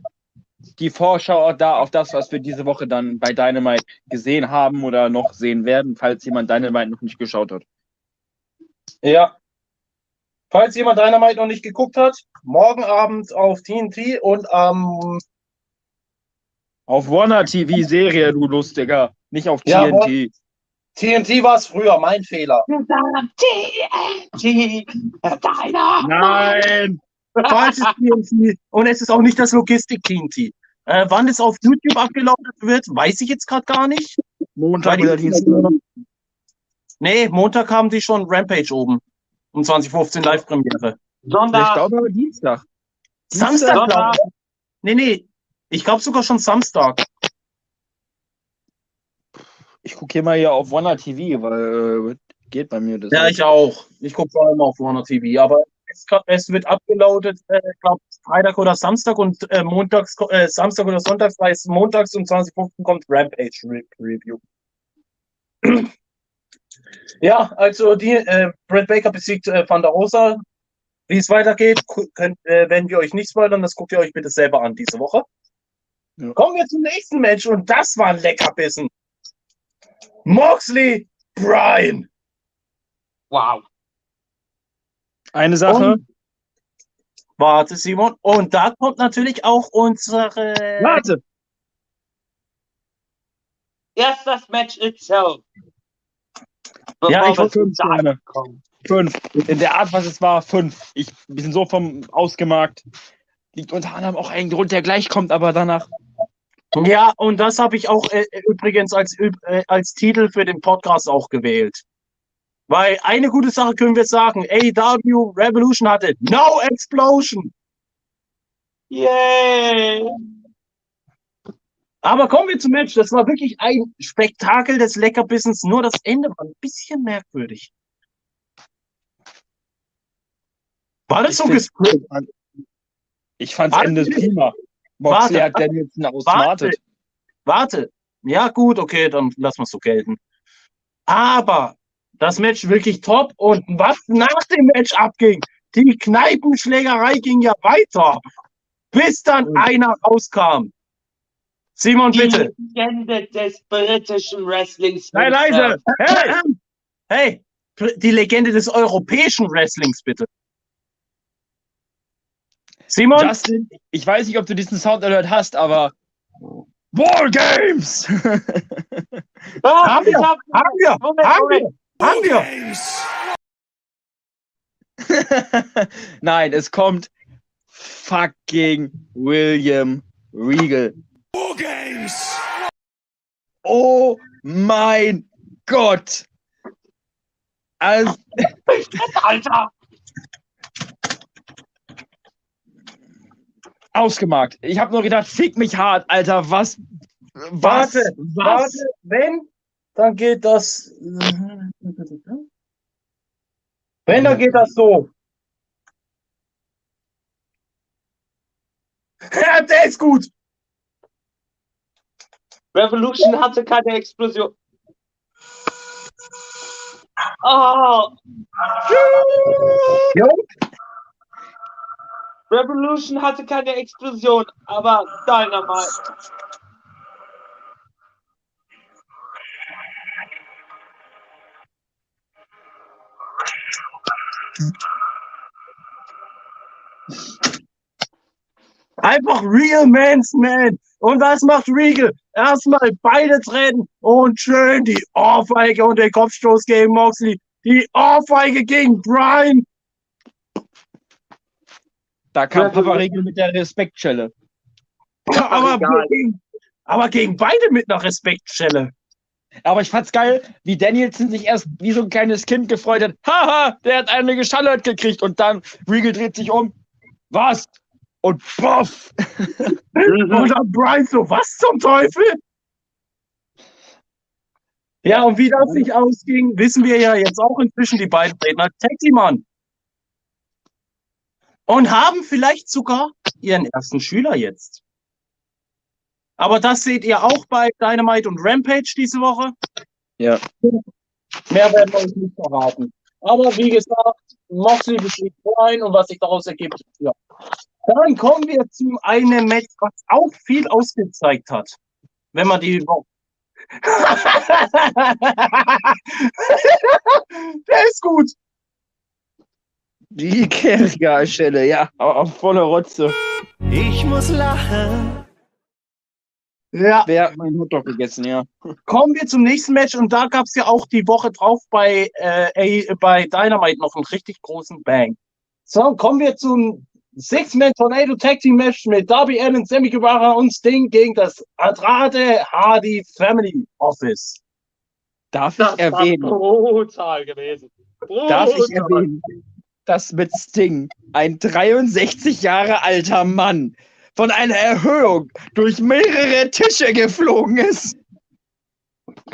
die Vorschau da auf das, was wir diese Woche dann bei Dynamite gesehen haben oder noch sehen werden, falls jemand Dynamite noch nicht geschaut hat. Ja. Falls jemand Dynamite noch nicht geguckt hat, morgen Abend auf TNT und am Auf Warner TV Serie, du Lustiger, nicht auf Ja, TNT. TNT war es früher, mein Fehler. TNT. Deiner. Nein! Falls es TNT und es ist auch nicht das Logistik-TNT. Äh, wann es auf YouTube abgeloadet wird, weiß ich jetzt gerade gar nicht. Montag oder die- Dienstag. Nee, Montag haben die schon Rampage oben. Um 2015 Live-Premiere. Ich Sonntag. glaube aber Dienstag. Samstag, Sonntag. glaube ich. Nee, nee. Ich glaube sogar schon Samstag. Ich gucke hier mal hier auf Warner TV, weil äh, geht bei mir das. Ja, nicht. ich auch. Ich gucke vor allem auf Warner TV, aber es, es wird abgeloadet, äh, glaube Freitag oder Samstag und äh, montags, äh, Samstag oder Sonntags, heißt montags um 20.15 kommt Rampage Re Review. ja, also die, äh, Brett Baker besiegt äh, Van der Rosa. Wie es weitergeht, könnt, äh, werden wir euch nicht spoilern, das guckt ihr euch bitte selber an diese Woche. Ja. Kommen wir zum nächsten Match und das war ein Leckerbissen. Moxley, Brian. Wow. Eine Sache. Und, warte, Simon. Und da kommt natürlich auch unsere. Warte. Erst das Match itself. Ja, ich fünf kommen. Fünf. In der Art, was es war, fünf. Ich, wir sind so vom ausgemarkt. Liegt unter anderem auch ein Grund, der gleich kommt, aber danach. Ja, und das habe ich auch äh, übrigens als, äh, als Titel für den Podcast auch gewählt. Weil eine gute Sache können wir sagen: AEW Revolution hatte No Explosion. Yay! Aber kommen wir zum Match. Das war wirklich ein Spektakel des Leckerbissens. Nur das Ende war ein bisschen merkwürdig. War das Ich so gescriptet? Ich fand's Warte. Ende prima. Moxley Warte. hat Danielson Warte, warte. Ja, gut, okay, dann lassen wir es so gelten. Aber das Match wirklich top. Und was nach dem Match abging, die Kneipenschlägerei ging ja weiter. Bis dann Mhm. einer rauskam. Simon, Die bitte. Legende des britischen Wrestlings. Sei leise. Hey, hey, die Legende des europäischen Wrestlings, bitte. Simon, Justin, ich weiß nicht, ob du diesen Sound alert hast, aber War Games! Ah, Haben wir, haben wir, Moment, haben Moment. Haben wir. Nein, es kommt fucking William Regal. Oh mein Gott! Also, Alter! ausgemarkt. Ich habe nur gedacht, fick mich hart, Alter. Was? Was? Warte, was? warte, wenn, dann geht das. Wenn, dann geht das so. Ja, der ist gut. Revolution hatte keine Explosion. Oh, Jo, Revolution hatte keine Explosion, aber Dynamite. Einfach Real Man's Man. Und was macht Regal? Erstmal beide trennen und schön die Ohrfeige und den Kopfstoß gegen Moxley. Die Ohrfeige gegen Brian. Da kam Ja, Papa Regel mit der Respektschelle. Aber gegen, aber gegen beide mit einer Respektschelle. Aber ich fand's geil, wie Danielson sich erst wie so ein kleines Kind gefreut hat. Haha, der hat eine geschallert gekriegt. Und dann Regal dreht sich um. Was? Und poff! Und dann Brian so, was zum Teufel? Ja, und wie das sich ausging, wissen wir ja jetzt auch inzwischen die beiden Redner Taxi-Mann. Und haben vielleicht sogar ihren ersten Schüler jetzt. Aber das seht ihr auch bei Dynamite und Rampage diese Woche. Ja. Mehr werden wir euch nicht verraten. Aber wie gesagt, Moxley besiegt Brian und was sich daraus ergibt, ja. Dann kommen wir zu einem Match, was auch viel ausgezeigt hat. Wenn man die. Der ist gut. Die Kerkerstelle, ja, auch voller Rotze. Ich muss lachen. Ja, Wer hat meinen Hotdog gegessen, ja. kommen wir zum nächsten Match und da gab es ja auch die Woche drauf bei, äh, bei Dynamite noch einen richtig großen Bang. So, kommen wir zum Six-Man Tornado Tag Team Match mit Darby Allin, Sammy Guevara und Sting gegen das Andrade Hardy Family Office. Darf Das ich erwähnen, war brutal gewesen. Brutal. darf ich erwähnen, dass mit Sting ein 63 Jahre alter Mann von einer Erhöhung durch mehrere Tische geflogen ist.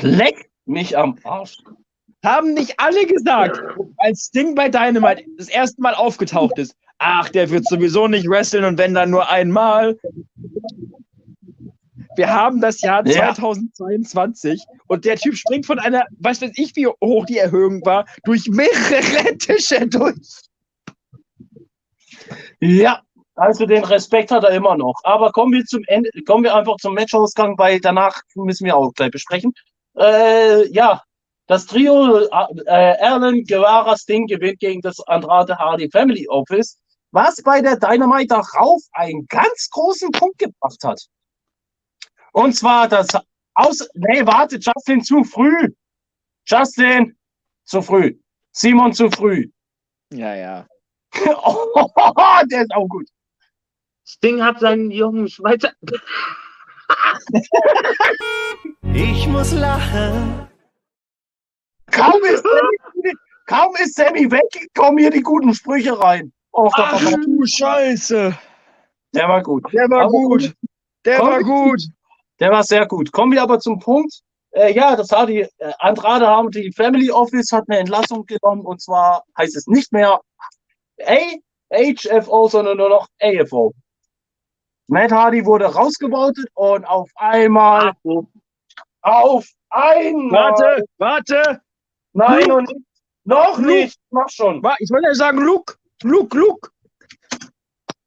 Leck mich am Arsch. haben nicht alle gesagt, als Sting bei Dynamite das erste Mal aufgetaucht ist, ach, der wird sowieso nicht wresteln und wenn dann nur einmal. Wir haben das Jahr Ja. 2022 und der Typ springt von einer, was weiß ich, wie hoch die Erhöhung war, durch mehrere Tische durch. Ja, also den Respekt hat er immer noch. Aber kommen wir zum Ende, kommen wir einfach zum Matchausgang, weil danach müssen wir auch gleich besprechen. Äh, ja, das Trio äh, Erlen Guevara Sting gewinnt gegen das Andrade Hardy Family Office, was bei der Dynamite darauf einen ganz großen Punkt gebracht hat. Und zwar das Aus. Nee, warte, Justin zu früh. Justin zu früh. Simon zu früh. Ja, ja. Oh, der ist auch gut. Sting hat seinen jungen Schweizer. Ich muss lachen. Kaum ist, Sammy, kaum ist Sammy weg, kommen hier die guten Sprüche rein. Oh, Ach du Scheiße. der war gut. Der war Aber gut. Der komm, war gut. Der war sehr gut. Kommen wir aber zum Punkt. Äh, ja, das hat die äh, Andrade haben die Family Office hat eine Entlassung genommen und zwar heißt es nicht mehr A HFO, sondern nur noch AFO. Matt Hardy wurde rausgebeutet und auf einmal, auf einmal, Warte, warte. nein Luke. und nicht, noch Luke. nicht, mach schon. Ich wollte ja sagen, Luke. Luke, Luke.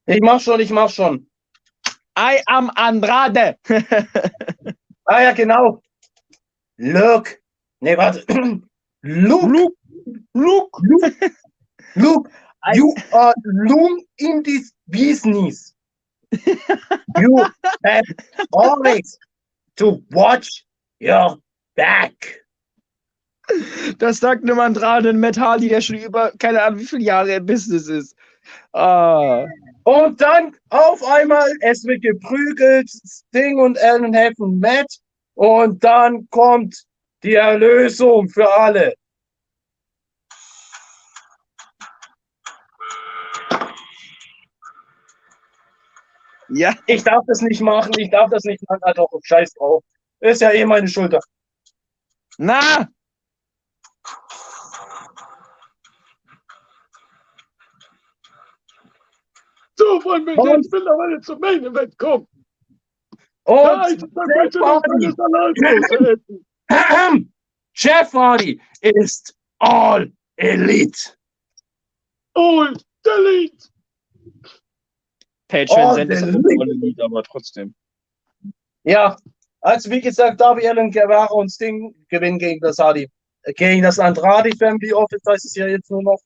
Ich mach schon, ich mach schon. I am Andrade. Ah ja, genau. Look. Nee, warte. Luke. Luke. Luke. Luke, you are long in this business. You have always to watch your back. Das sagt einem Andrade in Matt Hardy, der schon über keine Ahnung wie viele Jahre im Business ist. Ah. Und dann auf einmal, es wird geprügelt, Sting und Alan helfen Matt. Und dann kommt die Erlösung für alle. Ja. Ich darf das nicht machen, ich darf das nicht machen. Ah, doch, scheiß drauf. Ist ja eh meine Schulter. Na, So wollen wir Und- jetzt mittlerweile zum Main Event kommen. Und Ja, ich möchte noch meine Salatsoße essen. Jeff Hardy ist All Elite. Oh, delete. Page Oh, Van ist der ein Lied, aber trotzdem. Ja, also wie gesagt, Darby Allen, Guevara und Sting gewinnen gegen das Hardy, äh, gegen das Andrade Family Office, heißt es ja jetzt nur noch.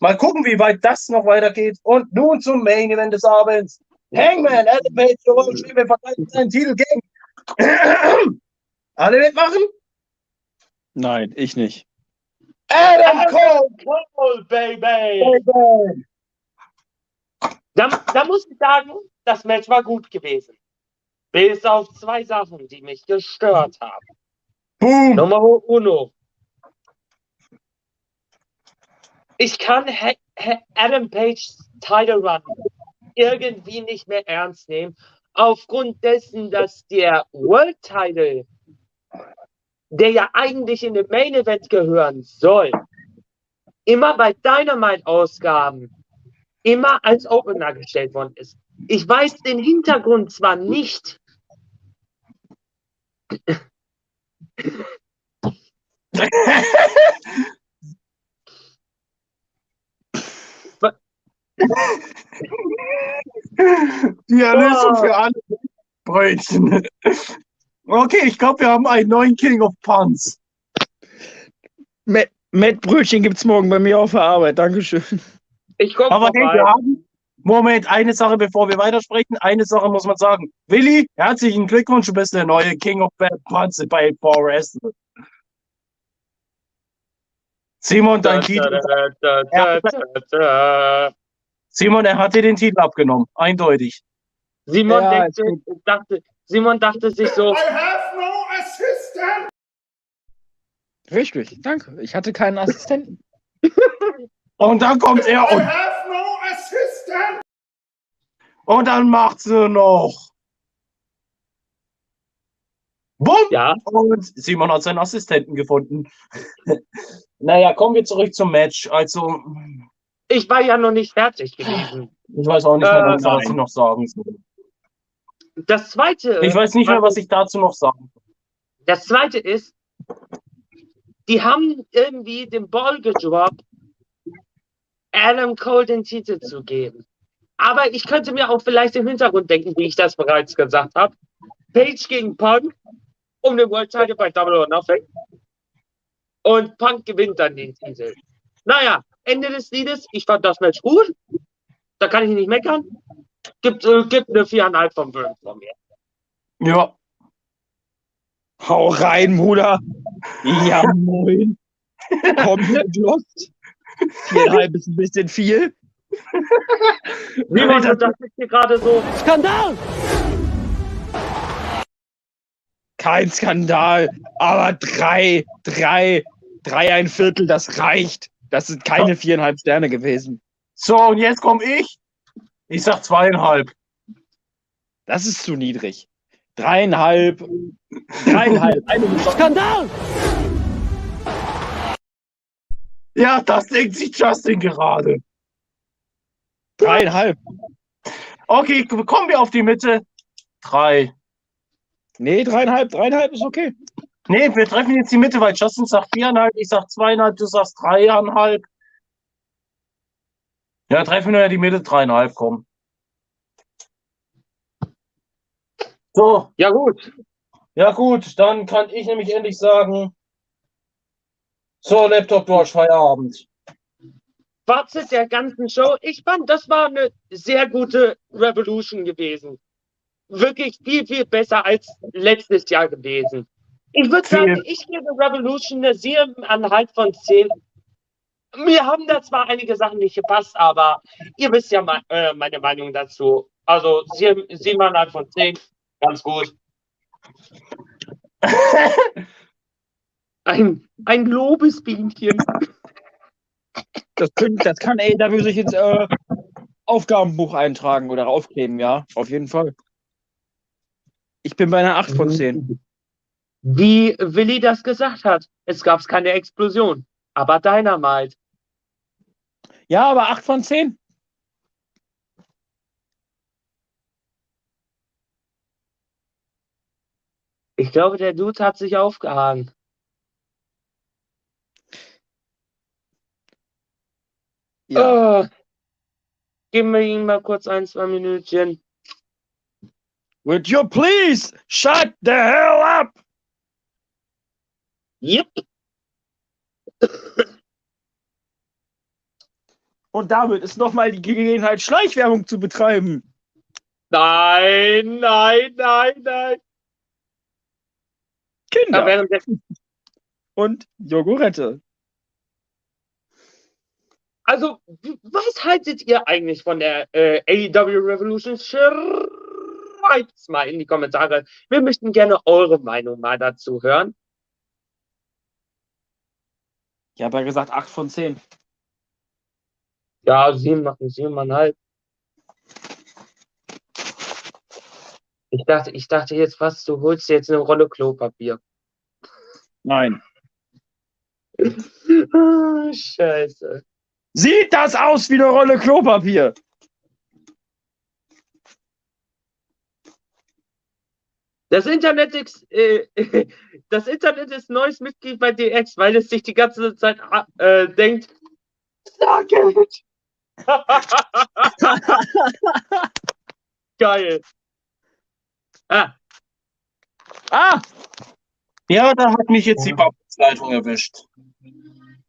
Mal gucken, wie weit das noch weitergeht. Und nun zum Main Event des Abends. Hangman, Adam Page, Joel Schlimme verteidigt seinen Titel gegen. Alle mitmachen? Nein, ich nicht. Adam Cole! Cole, baby. Baby. Da, da muss ich sagen, das Match war gut gewesen. Bis auf zwei Sachen, die mich gestört haben. Boom! Nummer uno. Ich kann Adam Page's Title Run irgendwie nicht mehr ernst nehmen, aufgrund dessen, dass der World Title, der ja eigentlich in den Main Event gehören soll, immer bei Dynamite-Ausgaben immer als Opener gestellt worden ist. Ich weiß den Hintergrund zwar nicht, Die Erlösung für alle Brötchen. Okay, ich glaube, wir haben einen neuen King of Puns. Matt, Matt Brötchen gibt's morgen bei mir auf der Arbeit. Dankeschön. Ich komme Aber hey, vorbei. wir haben. Moment, eine Sache, bevor wir weitersprechen. Eine Sache muss man sagen. Willi, herzlichen Glückwunsch, du bist der neue King of Bad Puns bei Power Wrestling. Simon, dein Titel. Simon, er hat dir den Titel abgenommen. Eindeutig. Simon, Ja, denkt, dachte, Simon dachte sich so, I have no assistant. Richtig, danke. Ich hatte keinen Assistenten. Und dann kommt er I und, have no assistant. und dann macht's nur noch. Bumm! Ja, Und Simon hat seinen Assistenten gefunden. naja, kommen wir zurück zum Match. Also, ich war ja noch nicht fertig gewesen. ich weiß auch nicht mehr, Äh, was ich noch sagen soll. Das zweite. Ich weiß nicht mehr, was ich dazu noch sagen soll. Das zweite ist, die haben irgendwie den Ball gedroppt, Adam Cole den Titel zu geben. Aber ich könnte mir auch vielleicht im Hintergrund denken, wie ich das bereits gesagt habe. Page gegen Punk um den World Title bei Double or Nothing. Und Punk gewinnt dann den Titel. Naja, Ende des Liedes. Ich fand das Match gut. Da kann ich nicht meckern. Gibt, äh, gibt eine viereinhalb von Burn von mir. Ja, Hau rein, Bruder. Ja, moin. Komplett lost. Viereinhalb ist ein bisschen viel. Simon, du dachtest hier gerade so, Skandal! Kein Skandal, aber drei, drei, drei, ein Viertel, das reicht. Das sind keine viereinhalb Sterne gewesen. so, und jetzt komme ich. Ich sag zweieinhalb. Das ist zu niedrig. Dreieinhalb, dreieinhalb, Skandal! Ja, das denkt sich Justin gerade. Dreieinhalb. Okay, kommen wir auf die Mitte. Drei. Nee, dreieinhalb, dreieinhalb ist okay. Nee, wir treffen jetzt die Mitte, weil Justin sagt viereinhalb, ich sag zweieinhalb, du sagst dreieinhalb. Ja, treffen wir ja die Mitte, dreieinhalb, komm. So, ja gut, ja gut, dann kann ich nämlich endlich sagen, so, Laptop, du hast Feierabend. Fazit der ganzen Show. Ich fand, das war eine sehr gute Revolution gewesen. Wirklich viel, viel besser als letztes Jahr gewesen. Ich würde sagen, ich gebe Revolution eine 7,5 von 10. Mir haben da zwar einige Sachen nicht gepasst, aber ihr wisst ja me äh, meine Meinung dazu. Also 7 7,5 von 10, ganz gut. Ein, ein Lobesbienchen. Das, das kann AEW sich ins äh, Aufgabenbuch eintragen oder aufkleben, ja. Auf jeden Fall. Ich bin bei einer 8 von 10. Wie Willi das gesagt hat, es gab keine Explosion, aber Dynamite. Ja, aber 8 von 10. Ich glaube, der Dude hat sich aufgehangen. Ja. Oh. Geben wir ihm mal kurz ein, zwei Minütchen. Would you please shut the hell up? Yep. Und damit ist nochmal die Gelegenheit, Schleichwerbung zu betreiben. Nein, nein, nein, nein. Kinder und Jogurette. Also, was haltet ihr eigentlich von der äh, AEW Revolution? Schreibt's mal in die Kommentare. Wir möchten gerne eure Meinung mal dazu hören. Ich habe ja gesagt 8 von 10. Ja, sieben, siebeneinhalb. Ich dachte, ich dachte jetzt fast, du holst dir jetzt eine Rolle Klopapier. Nein. Ah, Scheiße. Sieht das aus wie eine Rolle Klopapier? Das Internet, ist, äh, das Internet ist neues Mitglied bei DX, weil es sich die ganze Zeit äh, denkt, sag it. Geil. Ah, Ah, Ja, da hat mich jetzt die Babelsleitung erwischt.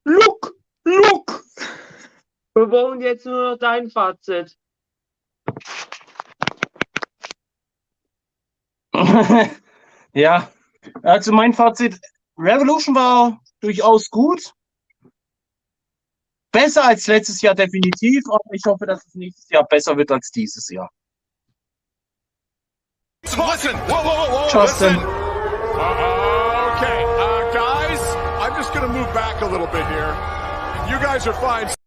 look, look. Wir wollen jetzt nur noch dein Fazit. ja, also mein Fazit, Revolution war durchaus gut. Besser als letztes Jahr definitiv, aber ich hoffe, dass es nächstes Jahr besser wird als dieses Jahr. Listen, whoa, whoa, whoa, whoa, Justin. listen. Uh, okay, uh, guys, I'm just gonna move back a little bit here. You guys are fine.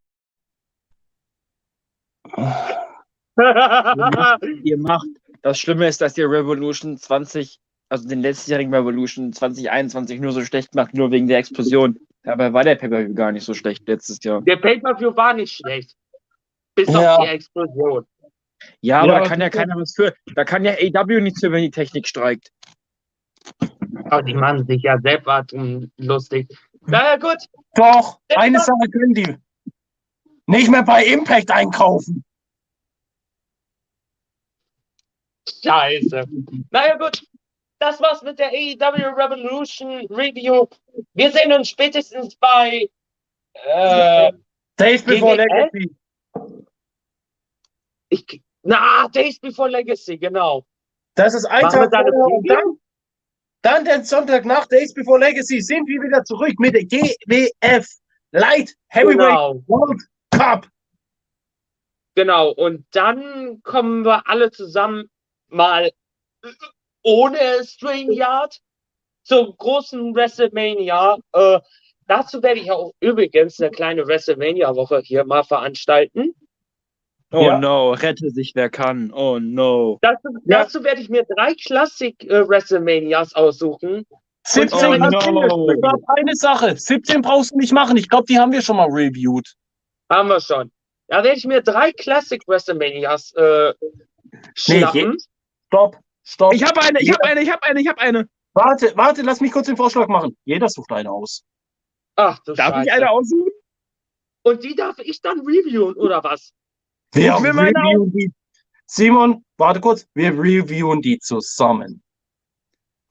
Ihr macht. Das Schlimme ist, dass ihr Revolution 20 also den letztjährigen Revolution 2021 nur so schlecht gemacht, nur wegen der Explosion. Dabei war der Pay-Per-View gar nicht so schlecht letztes Jahr. Der Pay-Per-View war nicht schlecht. Bis Ja. auf die Explosion. Ja, aber Ja, da kann ja keiner was für. Da kann ja AW nichts für, wenn die Technik streikt. Aber die machen sich ja selber lustig. Na ja, gut. Doch, eine Sache können die. Nicht mehr bei Impact einkaufen. Scheiße. Naja, gut. Das war's mit der AEW Revolution Review. Wir sehen uns spätestens bei. Äh, Days before? Legacy. ich, na, Days Before Legacy, genau. Das ist ein Machen Tag vorher dann, dann den Sonntag nach Days Before Legacy sind wir wieder zurück mit der GWF Light Heavyweight Genau, World Cup. genau. Und dann kommen wir alle zusammen mal ohne StreamYard zur großen WrestleMania. Äh, dazu werde ich auch übrigens eine kleine WrestleMania-Woche hier mal veranstalten. Oh Ja. no, rette sich wer kann. Oh no. Dazu, Ja. dazu werde ich mir drei Klassik äh, WrestleManias aussuchen. 17 Oh no. Eine Sache. 17 brauchst du nicht machen. Ich glaube, die haben wir schon mal reviewed. Haben wir schon. Da werde ich mir drei Classic WrestleManias äh, schnappen. Stopp, stopp. Ich habe eine, ich habe eine, ich habe eine, ich habe eine. Warte, warte, lass mich kurz den Vorschlag machen. Jeder sucht eine aus. Ach du Darf Scheiße. ich eine aussuchen? Und die darf ich dann reviewen, oder was? Wir Ich will meine reviewen die. Simon, warte kurz. Wir reviewen die zusammen.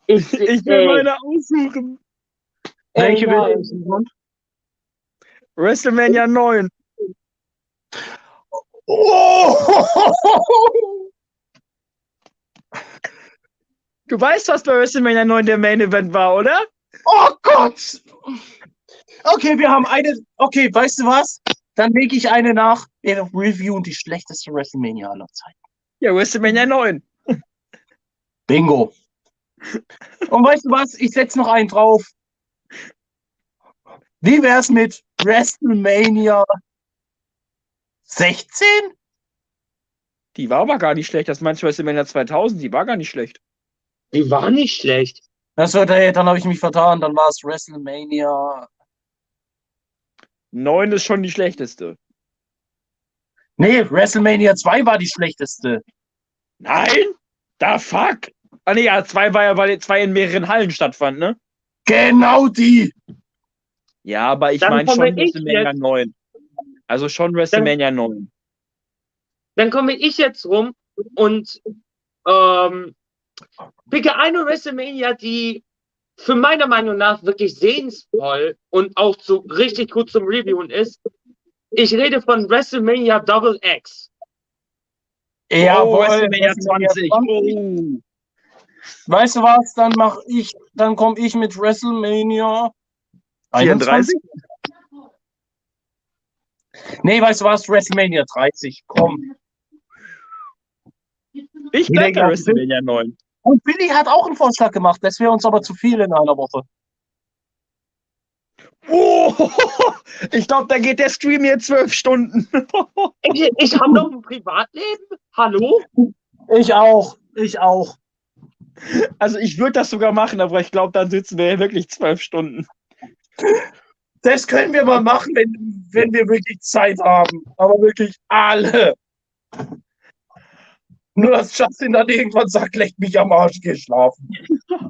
Ich, Ich will meine aussuchen. Welche nein. willst du, Simon? WrestleMania 9. Oh! Du weißt, was bei WrestleMania 9 der Main Event war, oder? oh Gott! Okay, wir haben eine. Okay, weißt du was? Dann lege ich eine nach. Wir reviewen die schlechteste WrestleMania aller Zeiten. Ja, WrestleMania 9. Bingo. Und weißt du was? Ich setze noch einen drauf. Wie wär's mit WrestleMania 16? Die war aber gar nicht schlecht. Das meinst du WrestleMania 2000? Die war gar nicht schlecht. Die war nicht schlecht. Das wird, ey, dann habe ich mich vertan. Dann war es WrestleMania. 9 ist schon die schlechteste. Nee, WrestleMania 2 war die schlechteste. Nein? Da fuck. Ah nee, ja, 2 war ja, weil 2 in mehreren Hallen stattfand, ne? Genau die. Ja, aber ich Dann meine schon ich WrestleMania jetzt. 9. Also schon WrestleMania 9. Dann komme ich jetzt rum und ähm, picke eine WrestleMania, die für meiner Meinung nach wirklich sehensvoll und auch zu, richtig gut zum Reviewen ist. Ich rede von WrestleMania Double X. Jawohl, oh, WrestleMania 20. 20. Oh. Weißt du was? Dann mach ich, dann komme ich mit WrestleMania 34? 21. Nee, weißt du was? WrestleMania 30. Komm. Ich glaubt, WrestleMania 9. Und Billy hat auch einen Vorschlag gemacht. Das wäre uns aber zu viel in einer Woche. Oh, ich glaube, da geht der Stream hier zwölf Stunden. Ich, ich habe noch ein Privatleben. Hallo? Ich auch. Ich auch. Also ich würde das sogar machen, aber ich glaube, dann sitzen wir hier wirklich zwölf Stunden. Das können wir mal machen, wenn, wenn wir wirklich Zeit haben. Aber wirklich alle. Nur, dass Justin dann irgendwann sagt, leckt mich am Arsch geschlafen.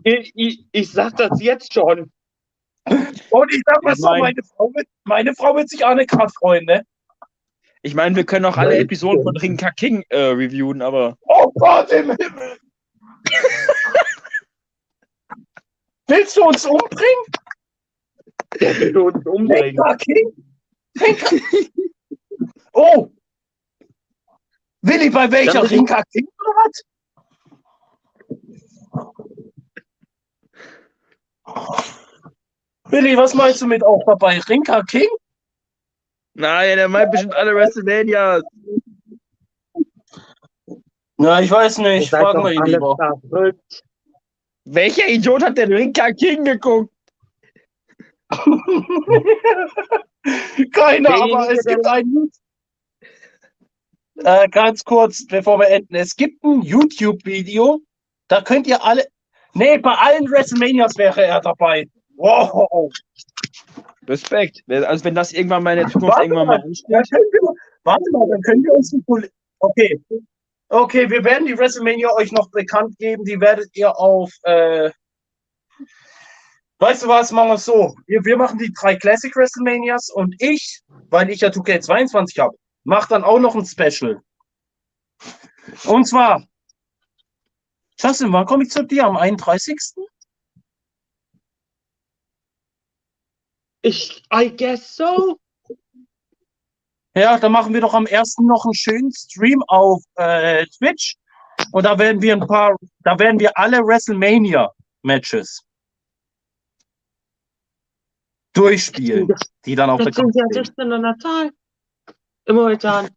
Ich, ich, ich sag das jetzt schon. Und ich sag mal so, Nein. meine Frau, wird, meine Frau wird sich auch eine Karte freuen, ne? Ich meine, wir können auch alle Episoden von Rinka King äh, reviewen, aber Oh Gott im Himmel! Willst du uns umbringen? Der will uns umbringen. Rinka King? Rinka Oh! Willi, bei welcher Rinka King oder was? Willi, was meinst du mit auch dabei? Rinka King? nein, der meint bestimmt alle WrestleMania. Na, ich weiß nicht. Fragen doch wir ihn lieber. verrückt. Welcher Idiot hat denn Rinka King geguckt? Keiner, aber es gibt ein. Äh, ganz kurz, bevor wir enden. Es gibt ein YouTube-Video, da könnt ihr alle. Nee, bei allen WrestleManias wäre er dabei. Wow. Respekt. Also wenn das irgendwann mal in der Zukunft Warte irgendwann mal, mal ansteht. dann können wir, warte mal, dann können wir uns Okay. Okay, wir werden die WrestleMania euch noch bekannt geben. Die werdet ihr auf. Äh, weißt du was? Machen wir es so. Wir, wir machen die drei Classic WrestleManias und ich, weil ich ja 2K22 habe, mache dann auch noch ein Special. Und zwar. Justin, wann komme ich zu dir? Am 31.? Ich, I guess so. Ja, dann machen wir doch am ersten noch einen schönen Stream auf äh, Twitch. Und da werden wir ein paar, da werden wir alle WrestleMania-Matches durchspielen, die dann auf der Das sind ja Karte stehen. 16 an der Zahl. Immer heute an.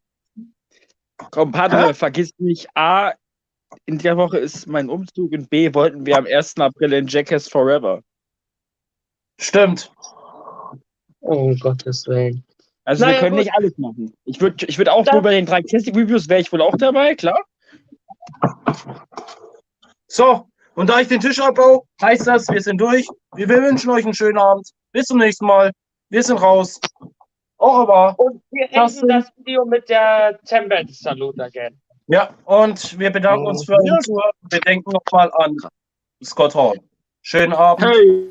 Komm, Padre, vergiss nicht, A, in der Woche ist mein Umzug und B, wollten wir am 1. April in Jackass Forever. Stimmt. Oh, Gottes Willen. Also Naja, wir können gut. nicht alles machen. Ich würde ich würd auch nur bei den drei Classic Reviews wäre ich wohl auch dabei, klar. So, und da ich den Tisch abbaue, heißt das, wir sind durch. Wir wünschen euch einen schönen Abend. Bis zum nächsten Mal. Wir sind raus. Au revoir. Und wir enden das Video mit der Temple Salute again. Ja, und wir bedanken uns für euren Zuhören. Wir denken nochmal an Scott Hall. Schönen Abend. Hey.